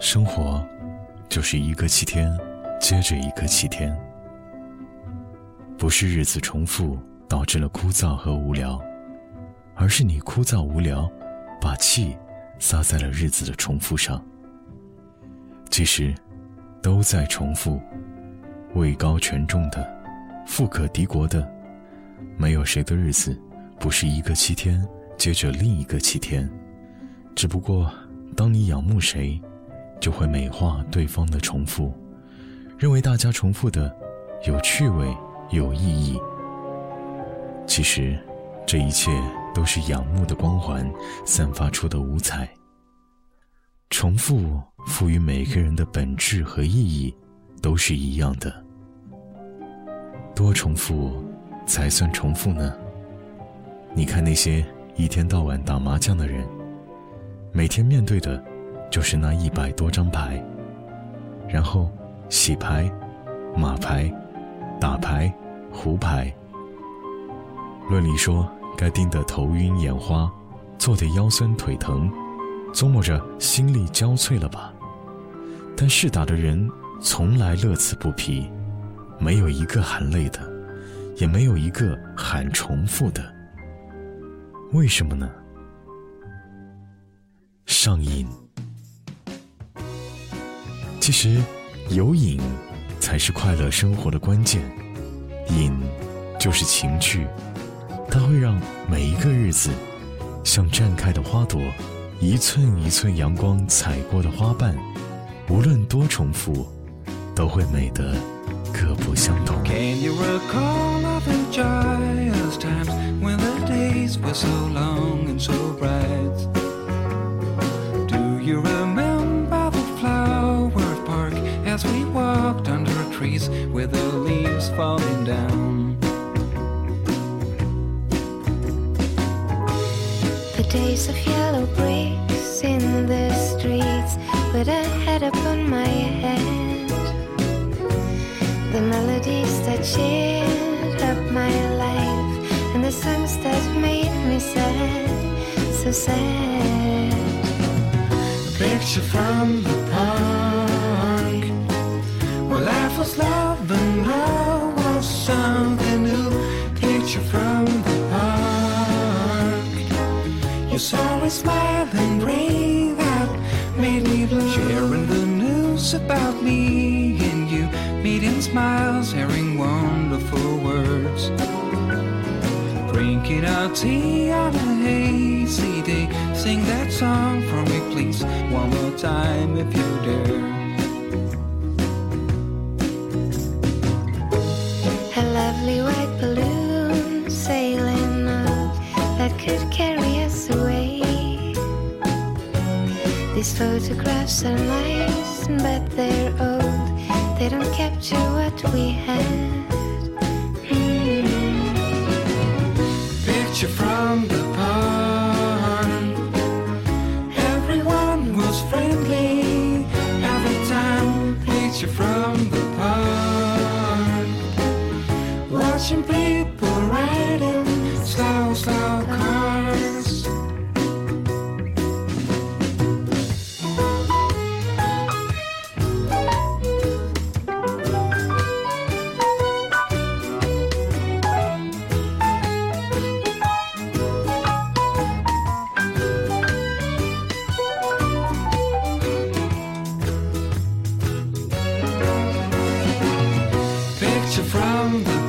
生活就是一个七天接着一个七天，不是日子重复导致了枯燥和无聊，而是你枯燥无聊，把气撒在了日子的重复上。其实，都在重复，位高权重的，富可敌国的，没有谁的日子不是一个七天接着另一个七天，只不过当你仰慕谁。就会美化对方的重复，认为大家重复的有趣味、有意义。其实，这一切都是仰慕的光环散发出的五彩。重复赋予每个人的本质和意义都是一样的。多重复才算重复呢？你看那些一天到晚打麻将的人，每天面对的。就是那一百多张牌，然后洗牌、马牌、打牌、胡牌。论理说，该盯得头晕眼花，坐得腰酸腿疼，琢磨着心力交瘁了吧？但试打的人从来乐此不疲，没有一个喊累的，也没有一个喊重复的。为什么呢？上瘾。其实，有瘾才是快乐生活的关键。瘾就是情趣，它会让每一个日子像绽开的花朵，一寸一寸阳光踩过的花瓣，无论多重复，都会美得各不相同。With the leaves falling down. The days of yellow bricks in the streets with a head upon my head. The melodies that cheered up my life and the songs that made me sad, so sad. A picture from the You saw a smiling ring that made me blue. Sharing the news about me and you. Meeting smiles, hearing wonderful words. Drinking our tea on a hazy day. Sing that song for me, please. One more time if you dare. lovely white photographs are nice, but they're old. They don't capture what we had. Mm. Picture from the pond. Everyone was friendly every time. Picture from the watching from the